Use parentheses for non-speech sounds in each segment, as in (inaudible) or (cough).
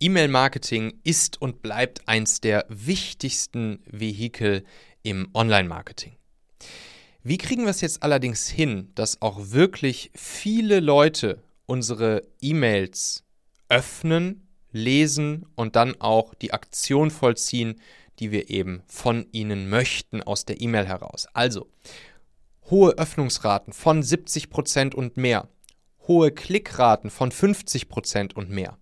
E-Mail-Marketing ist und bleibt eins der wichtigsten Vehikel im Online-Marketing. Wie kriegen wir es jetzt allerdings hin, dass auch wirklich viele Leute unsere E-Mails öffnen, lesen und dann auch die Aktion vollziehen, die wir eben von ihnen möchten aus der E-Mail heraus? Also hohe Öffnungsraten von 70% und mehr hohe Klickraten von 50% und mehr.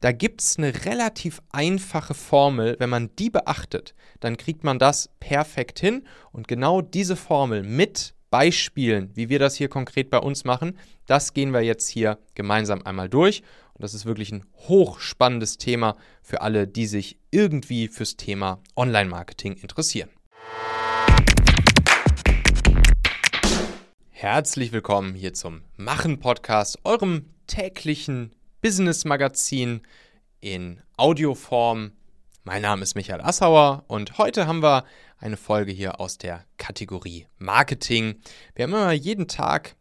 Da gibt es eine relativ einfache Formel. Wenn man die beachtet, dann kriegt man das perfekt hin. Und genau diese Formel mit Beispielen, wie wir das hier konkret bei uns machen, das gehen wir jetzt hier gemeinsam einmal durch. Und das ist wirklich ein hochspannendes Thema für alle, die sich irgendwie fürs Thema Online-Marketing interessieren. Herzlich willkommen hier zum Machen Podcast, eurem täglichen Business Magazin in Audioform. Mein Name ist Michael Assauer und heute haben wir eine Folge hier aus der Kategorie Marketing. Wir haben immer jeden Tag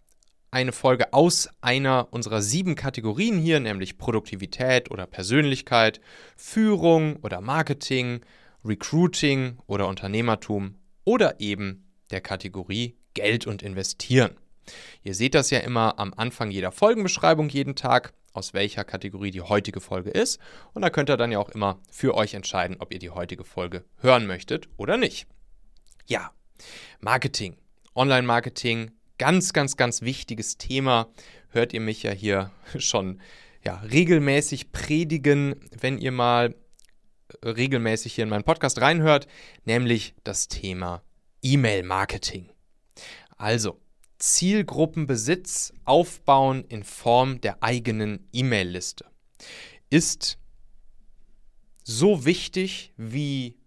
eine Folge aus einer unserer sieben Kategorien hier, nämlich Produktivität oder Persönlichkeit, Führung oder Marketing, Recruiting oder Unternehmertum oder eben der Kategorie Geld und Investieren. Ihr seht das ja immer am Anfang jeder Folgenbeschreibung jeden Tag, aus welcher Kategorie die heutige Folge ist. Und da könnt ihr dann ja auch immer für euch entscheiden, ob ihr die heutige Folge hören möchtet oder nicht. Ja, Marketing, Online-Marketing, ganz, ganz, ganz wichtiges Thema. Hört ihr mich ja hier (laughs) schon ja, regelmäßig predigen, wenn ihr mal regelmäßig hier in meinen Podcast reinhört, nämlich das Thema E-Mail-Marketing. Also, Zielgruppenbesitz aufbauen in Form der eigenen E-Mail-Liste ist so wichtig wie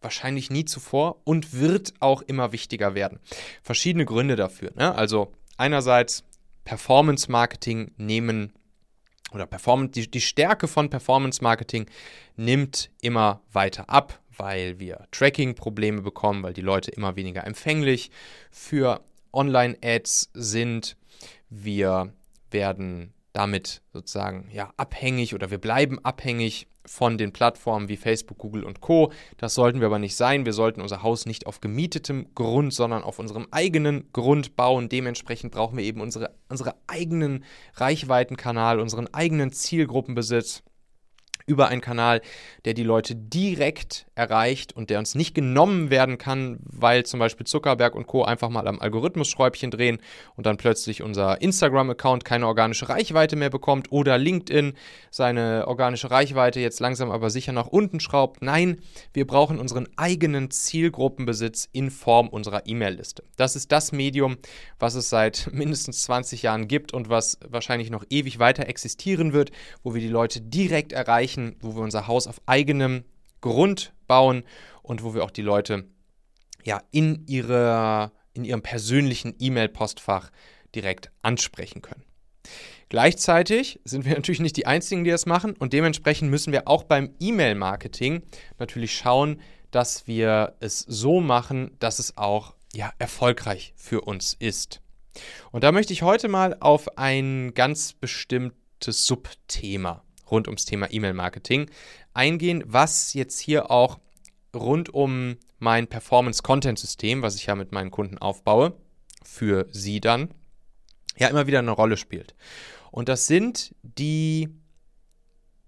wahrscheinlich nie zuvor und wird auch immer wichtiger werden. Verschiedene Gründe dafür. Ne? Also einerseits Performance Marketing nehmen oder Performance, die, die Stärke von Performance Marketing nimmt immer weiter ab weil wir Tracking-Probleme bekommen, weil die Leute immer weniger empfänglich für Online-Ads sind. Wir werden damit sozusagen ja abhängig oder wir bleiben abhängig von den Plattformen wie Facebook, Google und Co. Das sollten wir aber nicht sein. Wir sollten unser Haus nicht auf gemietetem Grund, sondern auf unserem eigenen Grund bauen. Dementsprechend brauchen wir eben unsere, unsere eigenen Reichweitenkanal, unseren eigenen Zielgruppenbesitz über einen Kanal, der die Leute direkt erreicht und der uns nicht genommen werden kann, weil zum Beispiel Zuckerberg und Co. einfach mal am Algorithmus-Schräubchen drehen und dann plötzlich unser Instagram-Account keine organische Reichweite mehr bekommt oder LinkedIn seine organische Reichweite jetzt langsam aber sicher nach unten schraubt. Nein, wir brauchen unseren eigenen Zielgruppenbesitz in Form unserer E-Mail-Liste. Das ist das Medium, was es seit (laughs) mindestens 20 Jahren gibt und was wahrscheinlich noch ewig weiter existieren wird, wo wir die Leute direkt erreichen erreichen, wo wir unser Haus auf eigenem Grund bauen und wo wir auch die Leute ja in, ihre, in ihrem persönlichen E-Mail-Postfach direkt ansprechen können. Gleichzeitig sind wir (laughs) natürlich nicht die Einzigen, die das machen und dementsprechend müssen wir auch beim E-Mail-Marketing natürlich schauen, dass wir es so machen, dass es auch ja, erfolgreich für uns ist. Und da möchte ich heute mal auf ein ganz bestimmtes Subthema rund ums Thema E-Mail-Marketing eingehen, was jetzt hier auch rund um mein Performance-Content-System, was ich ja mit meinen Kunden aufbaue, für sie dann, ja immer wieder eine Rolle spielt. Und das sind die,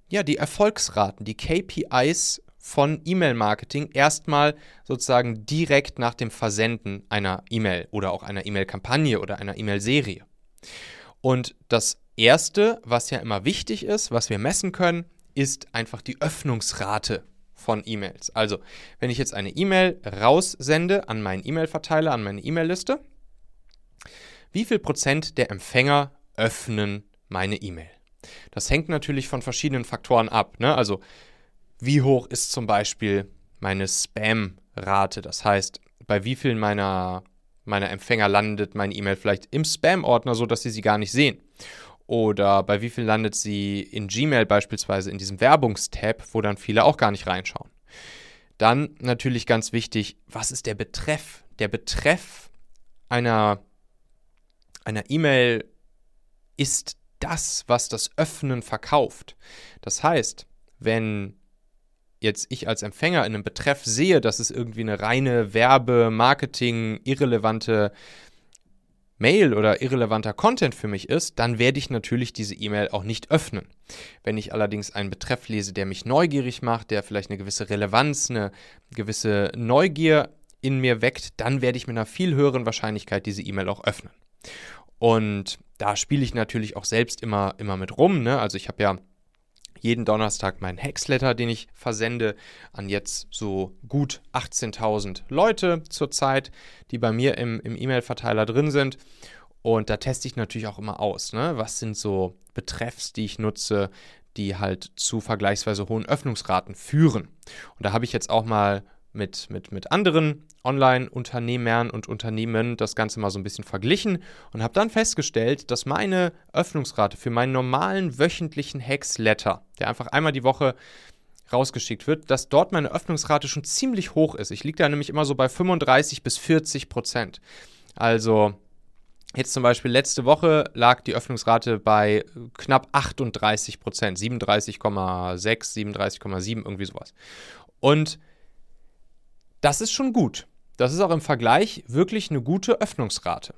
ja, die Erfolgsraten, die KPIs von E-Mail-Marketing erstmal sozusagen direkt nach dem Versenden einer E-Mail oder auch einer E-Mail-Kampagne oder einer E-Mail-Serie. Und das Erste, was ja immer wichtig ist, was wir messen können, ist einfach die Öffnungsrate von E-Mails. Also, wenn ich jetzt eine E-Mail raussende an meinen E-Mail-Verteiler, an meine E-Mail-Liste, wie viel Prozent der Empfänger öffnen meine E-Mail? Das hängt natürlich von verschiedenen Faktoren ab. Ne? Also, wie hoch ist zum Beispiel meine Spam-Rate? Das heißt, bei wie vielen meiner, meiner Empfänger landet meine E-Mail vielleicht im Spam-Ordner, sodass sie sie gar nicht sehen? Oder bei wie viel landet sie in Gmail beispielsweise in diesem Werbungstab, wo dann viele auch gar nicht reinschauen. Dann natürlich ganz wichtig, was ist der Betreff? Der Betreff einer einer E-Mail ist das, was das Öffnen verkauft. Das heißt, wenn jetzt ich als Empfänger in einem Betreff sehe, dass es irgendwie eine reine Werbe-, Marketing-, irrelevante Mail oder irrelevanter Content für mich ist, dann werde ich natürlich diese E-Mail auch nicht öffnen. Wenn ich allerdings einen Betreff lese, der mich neugierig macht, der vielleicht eine gewisse Relevanz, eine gewisse Neugier in mir weckt, dann werde ich mit einer viel höheren Wahrscheinlichkeit diese E-Mail auch öffnen. Und da spiele ich natürlich auch selbst immer, immer mit rum. Ne? Also ich habe ja jeden Donnerstag meinen Hexletter, den ich versende an jetzt so gut 18.000 Leute zurzeit, die bei mir im, im E-Mail-Verteiler drin sind. Und da teste ich natürlich auch immer aus, ne? was sind so Betreffs, die ich nutze, die halt zu vergleichsweise hohen Öffnungsraten führen. Und da habe ich jetzt auch mal mit, mit, mit anderen Online-Unternehmern und Unternehmen das Ganze mal so ein bisschen verglichen und habe dann festgestellt, dass meine Öffnungsrate für meinen normalen wöchentlichen Hexletter, der einfach einmal die Woche rausgeschickt wird, dass dort meine Öffnungsrate schon ziemlich hoch ist. Ich liege da nämlich immer so bei 35 bis 40 Prozent. Also Jetzt zum Beispiel letzte Woche lag die Öffnungsrate bei knapp 38 Prozent, 37,6, 37,7, irgendwie sowas. Und das ist schon gut. Das ist auch im Vergleich wirklich eine gute Öffnungsrate.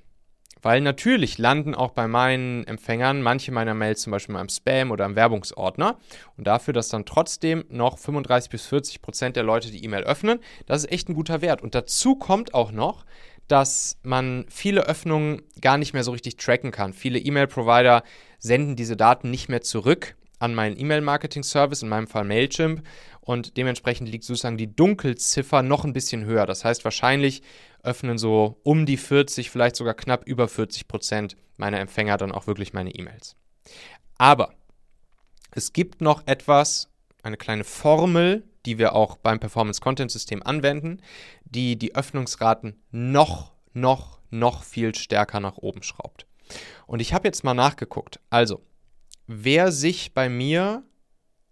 Weil natürlich landen auch bei meinen Empfängern manche meiner Mails zum Beispiel mal im Spam oder im Werbungsordner. Und dafür, dass dann trotzdem noch 35 bis 40 Prozent der Leute die E-Mail öffnen, das ist echt ein guter Wert. Und dazu kommt auch noch, dass man viele Öffnungen gar nicht mehr so richtig tracken kann. Viele E-Mail-Provider senden diese Daten nicht mehr zurück an meinen E-Mail-Marketing-Service, in meinem Fall Mailchimp. Und dementsprechend liegt sozusagen die Dunkelziffer noch ein bisschen höher. Das heißt, wahrscheinlich öffnen so um die 40, vielleicht sogar knapp über 40 Prozent meiner Empfänger dann auch wirklich meine E-Mails. Aber es gibt noch etwas, eine kleine Formel, die wir auch beim Performance Content System anwenden, die die Öffnungsraten noch, noch, noch viel stärker nach oben schraubt. Und ich habe jetzt mal nachgeguckt. Also, wer sich bei mir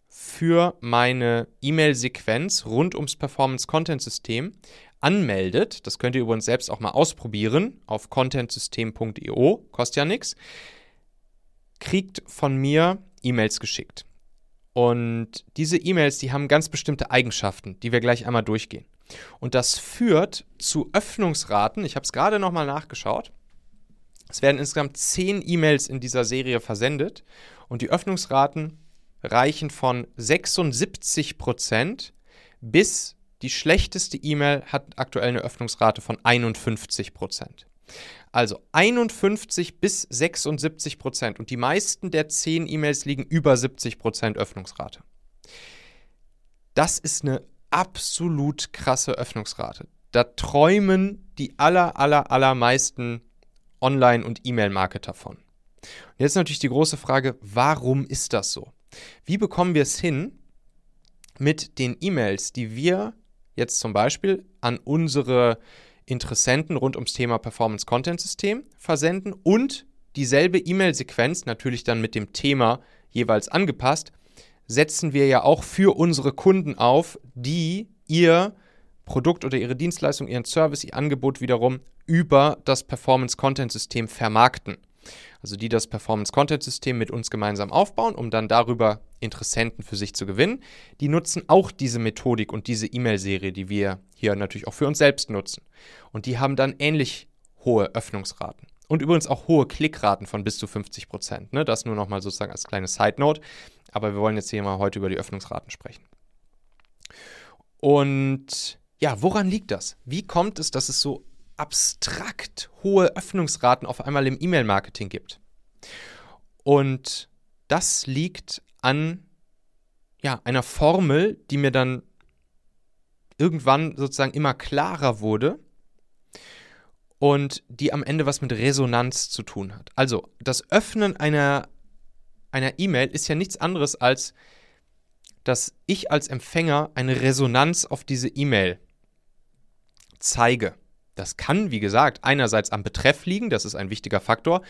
für meine E-Mail-Sequenz rund ums Performance-Content-System anmeldet, das könnt ihr übrigens selbst auch mal ausprobieren auf contentsystem.io, kostet ja nichts, kriegt von mir E-Mails geschickt. Und diese E-Mails, die haben ganz bestimmte Eigenschaften, die wir gleich einmal durchgehen. Und das führt zu Öffnungsraten, ich habe es gerade nochmal nachgeschaut, es werden insgesamt 10 E-Mails in dieser Serie versendet und die Öffnungsraten reichen von 76% bis die schlechteste E-Mail hat aktuell eine Öffnungsrate von 51% Also 51 bis 76% und die meisten der 10 E-Mails liegen über 70% Öffnungsrate. Das ist eine absolut krasse Öffnungsrate. Da träumen die aller, aller, allermeisten Online- und E-Mail-Marketer von. Und jetzt natürlich die große Frage, warum ist das so? Wie bekommen wir es hin, mit den E-Mails, die wir jetzt zum Beispiel an unsere Interessenten rund ums Thema Performance Content System versenden und dieselbe E-Mail-Sequenz, natürlich dann mit dem Thema jeweils angepasst, setzen wir ja auch für unsere Kunden auf, die ihr Produkt oder ihre Dienstleistung, ihren Service, ihr Angebot wiederum über das Performance Content System vermarkten also die das Performance Content System mit uns gemeinsam aufbauen, um dann darüber Interessenten für sich zu gewinnen. Die nutzen auch diese Methodik und diese E-Mail-Serie, die wir hier natürlich auch für uns selbst nutzen. Und die haben dann ähnlich hohe Öffnungsraten. Und übrigens auch hohe Klickraten von bis zu 50 Prozent. Ne? Das nur nochmal sozusagen als kleine Side Note. Aber wir wollen jetzt hier mal heute über die Öffnungsraten sprechen. Und ja, woran liegt das? Wie kommt es, dass es so abstrakt hohe Öffnungsraten auf einmal im E-Mail-Marketing gibt. Und das liegt an ja, einer Formel, die mir dann irgendwann sozusagen immer klarer wurde und die am Ende was mit Resonanz zu tun hat. Also das Öffnen einer einer E-Mail ist ja nichts anderes als, dass ich als Empfänger eine Resonanz auf diese E-Mail zeige. Das kann, wie gesagt, einerseits am Betreff liegen, das ist ein wichtiger Faktor.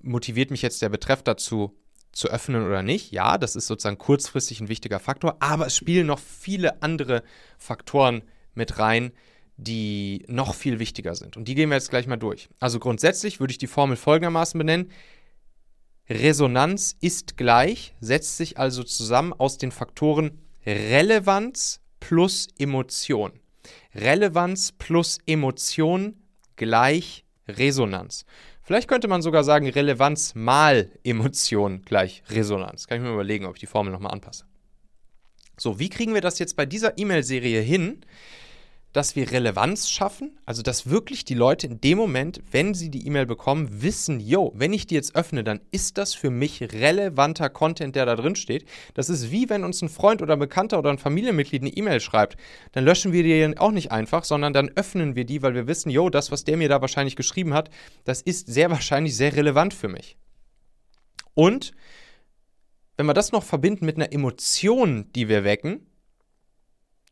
Motiviert mich jetzt der Betreff dazu, zu öffnen oder nicht? Ja, das ist sozusagen kurzfristig ein wichtiger Faktor, aber es spielen noch viele andere Faktoren mit rein, die noch viel wichtiger sind. Und die gehen wir jetzt gleich mal durch. Also grundsätzlich würde ich die Formel folgendermaßen benennen. Resonanz ist gleich, setzt sich also zusammen aus den Faktoren Relevanz plus Emotion. Relevanz plus Emotion gleich Resonanz. Vielleicht könnte man sogar sagen, Relevanz mal Emotion gleich Resonanz. Kann ich mir überlegen, ob ich die Formel nochmal anpasse. So, wie kriegen wir das jetzt bei dieser E-Mail-Serie hin? Dass wir Relevanz schaffen, also dass wirklich die Leute in dem Moment, wenn sie die E-Mail bekommen, wissen, yo, wenn ich die jetzt öffne, dann ist das für mich relevanter Content, der da drin steht. Das ist wie wenn uns ein Freund oder ein Bekannter oder ein Familienmitglied eine E-Mail schreibt, dann löschen wir die auch nicht einfach, sondern dann öffnen wir die, weil wir wissen, yo, das, was der mir da wahrscheinlich geschrieben hat, das ist sehr wahrscheinlich sehr relevant für mich. Und wenn wir das noch verbinden mit einer Emotion, die wir wecken,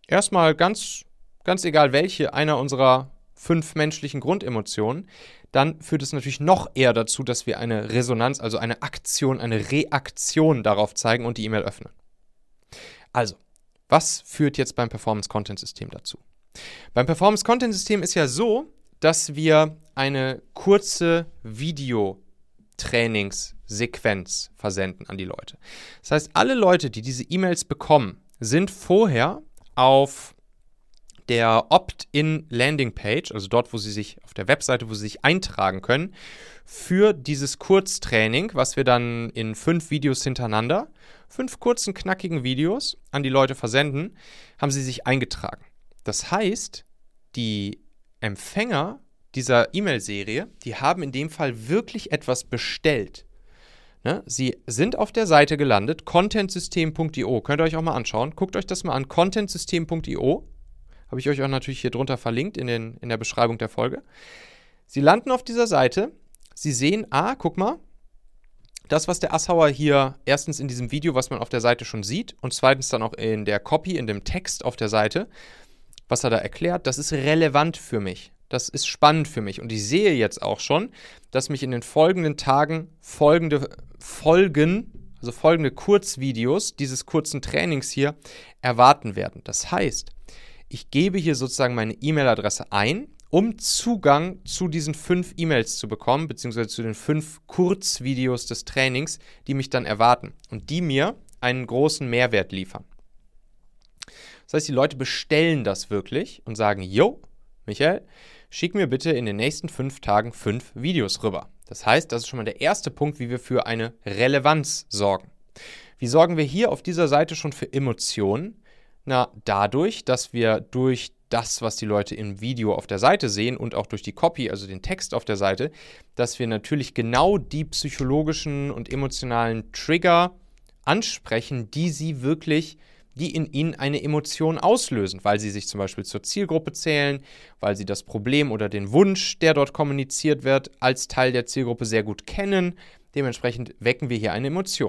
erstmal ganz ganz egal welche einer unserer fünf menschlichen Grundemotionen, dann führt es natürlich noch eher dazu, dass wir eine Resonanz, also eine Aktion, eine Reaktion darauf zeigen und die E-Mail öffnen. Also, was führt jetzt beim Performance Content System dazu? Beim Performance Content System ist ja so, dass wir eine kurze Videotrainingssequenz versenden an die Leute. Das heißt, alle Leute, die diese E-Mails bekommen, sind vorher auf der Opt-in-Landing-Page, also dort, wo Sie sich auf der Webseite, wo Sie sich eintragen können, für dieses Kurztraining, was wir dann in fünf Videos hintereinander, fünf kurzen, knackigen Videos an die Leute versenden, haben Sie sich eingetragen. Das heißt, die Empfänger dieser E-Mail-Serie, die haben in dem Fall wirklich etwas bestellt. Ne? Sie sind auf der Seite gelandet, contentsystem.io, könnt ihr euch auch mal anschauen. Guckt euch das mal an, contentsystem.io. Habe ich euch auch natürlich hier drunter verlinkt in, den, in der Beschreibung der Folge. Sie landen auf dieser Seite. Sie sehen, ah, guck mal, das, was der Assauer hier erstens in diesem Video, was man auf der Seite schon sieht, und zweitens dann auch in der Copy, in dem Text auf der Seite, was er da erklärt, das ist relevant für mich. Das ist spannend für mich. Und ich sehe jetzt auch schon, dass mich in den folgenden Tagen folgende Folgen, also folgende Kurzvideos dieses kurzen Trainings hier erwarten werden. Das heißt, ich gebe hier sozusagen meine E-Mail-Adresse ein, um Zugang zu diesen fünf E-Mails zu bekommen, beziehungsweise zu den fünf Kurzvideos des Trainings, die mich dann erwarten und die mir einen großen Mehrwert liefern. Das heißt, die Leute bestellen das wirklich und sagen, Jo, Michael, schick mir bitte in den nächsten fünf Tagen fünf Videos rüber. Das heißt, das ist schon mal der erste Punkt, wie wir für eine Relevanz sorgen. Wie sorgen wir hier auf dieser Seite schon für Emotionen? Na, dadurch, dass wir durch das, was die Leute im Video auf der Seite sehen und auch durch die Copy, also den Text auf der Seite, dass wir natürlich genau die psychologischen und emotionalen Trigger ansprechen, die sie wirklich, die in ihnen eine Emotion auslösen, weil sie sich zum Beispiel zur Zielgruppe zählen, weil sie das Problem oder den Wunsch, der dort kommuniziert wird, als Teil der Zielgruppe sehr gut kennen. Dementsprechend wecken wir hier eine Emotion.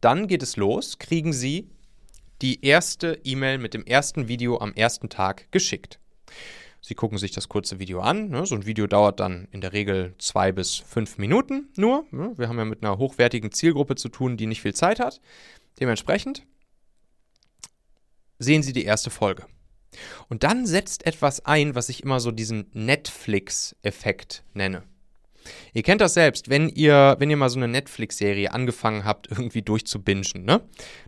Dann geht es los, kriegen Sie die erste E-Mail mit dem ersten Video am ersten Tag geschickt. Sie gucken sich das kurze Video an. Ne? So ein Video dauert dann in der Regel zwei bis fünf Minuten nur. Ne? Wir haben ja mit einer hochwertigen Zielgruppe zu tun, die nicht viel Zeit hat. Dementsprechend sehen Sie die erste Folge. Und dann setzt etwas ein, was ich immer so diesen Netflix-Effekt nenne. Ihr kennt das selbst, wenn ihr, wenn ihr mal so eine Netflix-Serie angefangen habt, irgendwie durchzubingen, ne?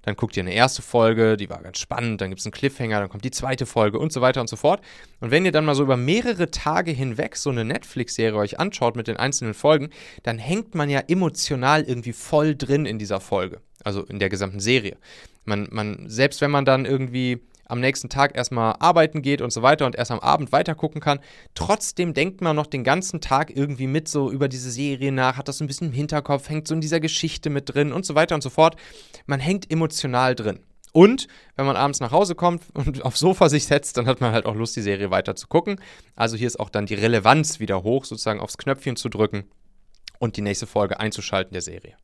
Dann guckt ihr eine erste Folge, die war ganz spannend, dann gibt es einen Cliffhanger, dann kommt die zweite Folge und so weiter und so fort. Und wenn ihr dann mal so über mehrere Tage hinweg so eine Netflix-Serie euch anschaut mit den einzelnen Folgen, dann hängt man ja emotional irgendwie voll drin in dieser Folge, also in der gesamten Serie. Man, man, selbst wenn man dann irgendwie am nächsten Tag erstmal arbeiten geht und so weiter und erst am Abend weiter gucken kann. Trotzdem denkt man noch den ganzen Tag irgendwie mit so über diese Serie nach, hat das so ein bisschen im Hinterkopf, hängt so in dieser Geschichte mit drin und so weiter und so fort. Man hängt emotional drin. Und wenn man abends nach Hause kommt (laughs) und aufs Sofa sich setzt, dann hat man halt auch Lust, die Serie weiter zu gucken. Also hier ist auch dann die Relevanz wieder hoch, sozusagen aufs Knöpfchen zu drücken und die nächste Folge einzuschalten der Serie.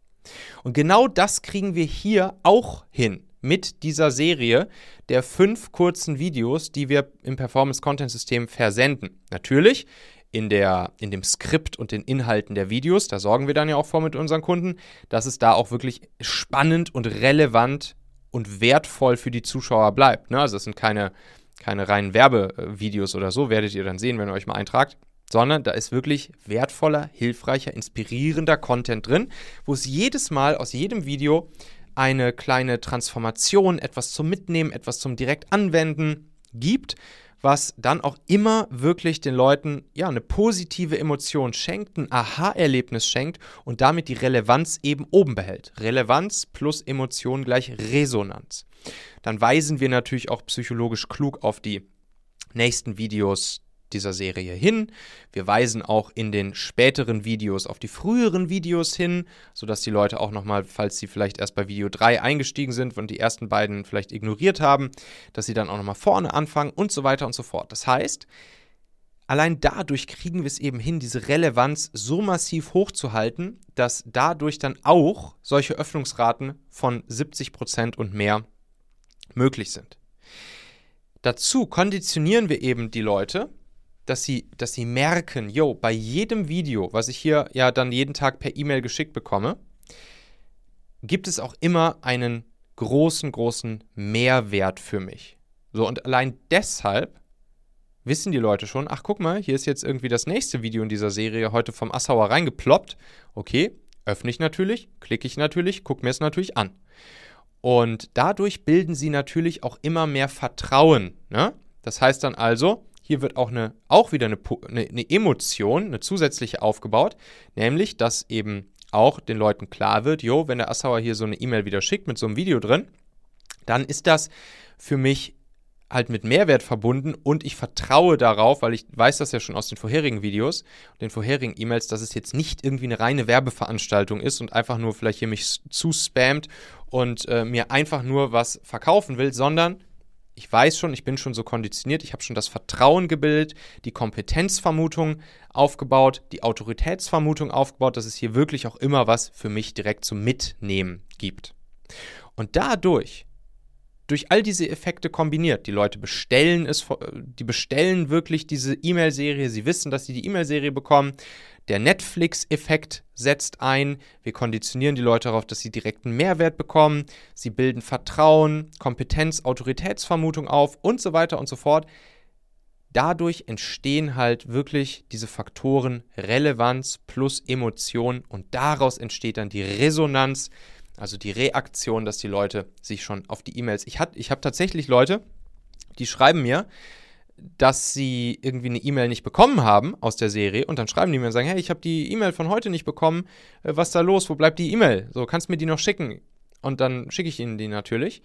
Und genau das kriegen wir hier auch hin mit dieser Serie der fünf kurzen Videos, die wir im Performance-Content-System versenden. Natürlich in, der, in dem Skript und den Inhalten der Videos, da sorgen wir dann ja auch vor mit unseren Kunden, dass es da auch wirklich spannend und relevant und wertvoll für die Zuschauer bleibt. Ne? Also es sind keine, keine reinen Werbevideos oder so, werdet ihr dann sehen, wenn ihr euch mal eintragt sondern da ist wirklich wertvoller, hilfreicher, inspirierender Content drin, wo es jedes Mal aus jedem Video eine kleine Transformation, etwas zum Mitnehmen, etwas zum direkt anwenden gibt, was dann auch immer wirklich den Leuten ja eine positive Emotion schenkt, ein Aha-Erlebnis schenkt und damit die Relevanz eben oben behält. Relevanz plus Emotion gleich Resonanz. Dann weisen wir natürlich auch psychologisch klug auf die nächsten Videos dieser Serie hin. Wir weisen auch in den späteren Videos auf die früheren Videos hin, sodass die Leute auch nochmal, falls sie vielleicht erst bei Video 3 eingestiegen sind und die ersten beiden vielleicht ignoriert haben, dass sie dann auch nochmal vorne anfangen und so weiter und so fort. Das heißt, allein dadurch kriegen wir es eben hin, diese Relevanz so massiv hochzuhalten, dass dadurch dann auch solche Öffnungsraten von 70% und mehr möglich sind. Dazu konditionieren wir eben die Leute, dass sie, dass sie merken, yo, bei jedem Video, was ich hier ja dann jeden Tag per E-Mail geschickt bekomme, gibt es auch immer einen großen, großen Mehrwert für mich. So, und allein deshalb wissen die Leute schon, ach guck mal, hier ist jetzt irgendwie das nächste Video in dieser Serie heute vom Assauer reingeploppt. Okay, öffne ich natürlich, klicke ich natürlich, gucke mir es natürlich an. Und dadurch bilden sie natürlich auch immer mehr Vertrauen. Ne? Das heißt dann also, hier wird auch, eine, auch wieder eine, eine, eine Emotion, eine zusätzliche aufgebaut, nämlich, dass eben auch den Leuten klar wird, jo, wenn der Assauer hier so eine E-Mail wieder schickt mit so einem Video drin, dann ist das für mich halt mit Mehrwert verbunden und ich vertraue darauf, weil ich weiß das ja schon aus den vorherigen Videos, den vorherigen E-Mails, dass es jetzt nicht irgendwie eine reine Werbeveranstaltung ist und einfach nur vielleicht hier mich zu spammt und äh, mir einfach nur was verkaufen will, sondern ich weiß schon, ich bin schon so konditioniert, ich habe schon das Vertrauen gebildet, die Kompetenzvermutung aufgebaut, die Autoritätsvermutung aufgebaut, dass es hier wirklich auch immer was für mich direkt zum Mitnehmen gibt. Und dadurch, durch all diese Effekte kombiniert, die Leute bestellen es, die bestellen wirklich diese E-Mail-Serie, sie wissen, dass sie die E-Mail-Serie bekommen, der Netflix-Effekt setzt ein. Wir konditionieren die Leute darauf, dass sie direkten Mehrwert bekommen. Sie bilden Vertrauen, Kompetenz, Autoritätsvermutung auf und so weiter und so fort. Dadurch entstehen halt wirklich diese Faktoren Relevanz plus Emotion und daraus entsteht dann die Resonanz, also die Reaktion, dass die Leute sich schon auf die E-Mails. Ich, ich habe tatsächlich Leute, die schreiben mir, dass sie irgendwie eine E-Mail nicht bekommen haben aus der Serie und dann schreiben die mir und sagen, hey, ich habe die E-Mail von heute nicht bekommen, äh, was ist da los, wo bleibt die E-Mail? So, kannst du mir die noch schicken? Und dann schicke ich ihnen die natürlich.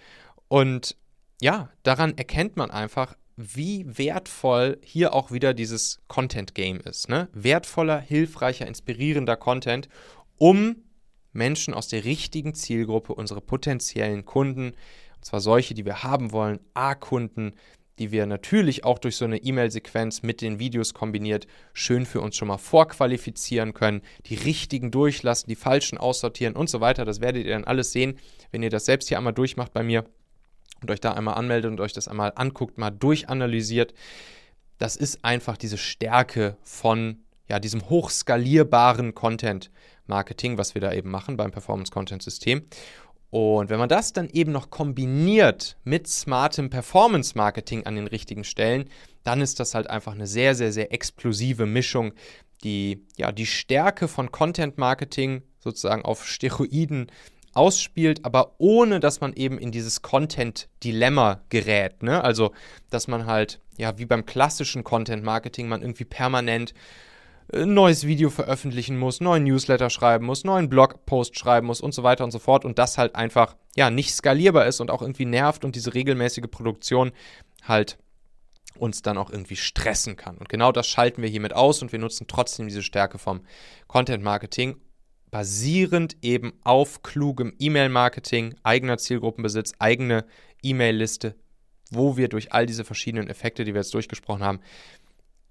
Und ja, daran erkennt man einfach, wie wertvoll hier auch wieder dieses Content-Game ist. Ne? Wertvoller, hilfreicher, inspirierender Content, um Menschen aus der richtigen Zielgruppe, unsere potenziellen Kunden, und zwar solche, die wir haben wollen, A-Kunden, die wir natürlich auch durch so eine E-Mail-Sequenz mit den Videos kombiniert schön für uns schon mal vorqualifizieren können, die richtigen durchlassen, die falschen aussortieren und so weiter. Das werdet ihr dann alles sehen, wenn ihr das selbst hier einmal durchmacht bei mir und euch da einmal anmeldet und euch das einmal anguckt, mal durchanalysiert. Das ist einfach diese Stärke von ja, diesem hochskalierbaren Content Marketing, was wir da eben machen beim Performance Content System. Und wenn man das dann eben noch kombiniert mit smartem Performance Marketing an den richtigen Stellen, dann ist das halt einfach eine sehr, sehr, sehr explosive Mischung, die ja die Stärke von Content Marketing sozusagen auf Steroiden ausspielt, aber ohne dass man eben in dieses Content-Dilemma gerät. Ne? Also, dass man halt, ja, wie beim klassischen Content-Marketing, man irgendwie permanent ein neues Video veröffentlichen muss, neuen Newsletter schreiben muss, neuen Blogpost schreiben muss und so weiter und so fort und das halt einfach ja nicht skalierbar ist und auch irgendwie nervt und diese regelmäßige Produktion halt uns dann auch irgendwie stressen kann. Und genau das schalten wir hiermit aus und wir nutzen trotzdem diese Stärke vom Content Marketing basierend eben auf klugem E-Mail-Marketing, eigener Zielgruppenbesitz, eigene E-Mail-Liste, wo wir durch all diese verschiedenen Effekte, die wir jetzt durchgesprochen haben,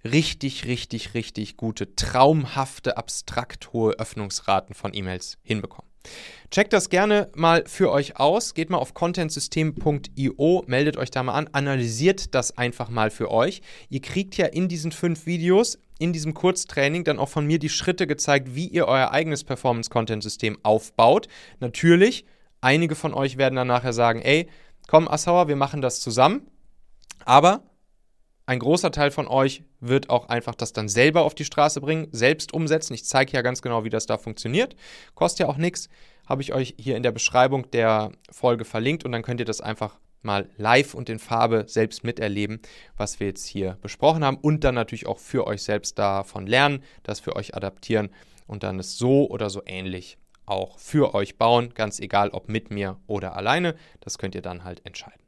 richtig, richtig, richtig gute, traumhafte, abstrakt hohe Öffnungsraten von E-Mails hinbekommen. Checkt das gerne mal für euch aus. Geht mal auf contentsystem.io, meldet euch da mal an, analysiert das einfach mal für euch. Ihr kriegt ja in diesen fünf Videos, in diesem Kurztraining, dann auch von mir die Schritte gezeigt, wie ihr euer eigenes Performance-Content-System aufbaut. Natürlich, einige von euch werden dann nachher sagen, ey, komm, Assauer, wir machen das zusammen. Aber ein großer Teil von euch wird auch einfach das dann selber auf die Straße bringen, selbst umsetzen. Ich zeige ja ganz genau, wie das da funktioniert. Kostet ja auch nichts. Habe ich euch hier in der Beschreibung der Folge verlinkt und dann könnt ihr das einfach mal live und in Farbe selbst miterleben, was wir jetzt hier besprochen haben und dann natürlich auch für euch selbst davon lernen, das für euch adaptieren und dann es so oder so ähnlich auch für euch bauen, ganz egal ob mit mir oder alleine. Das könnt ihr dann halt entscheiden.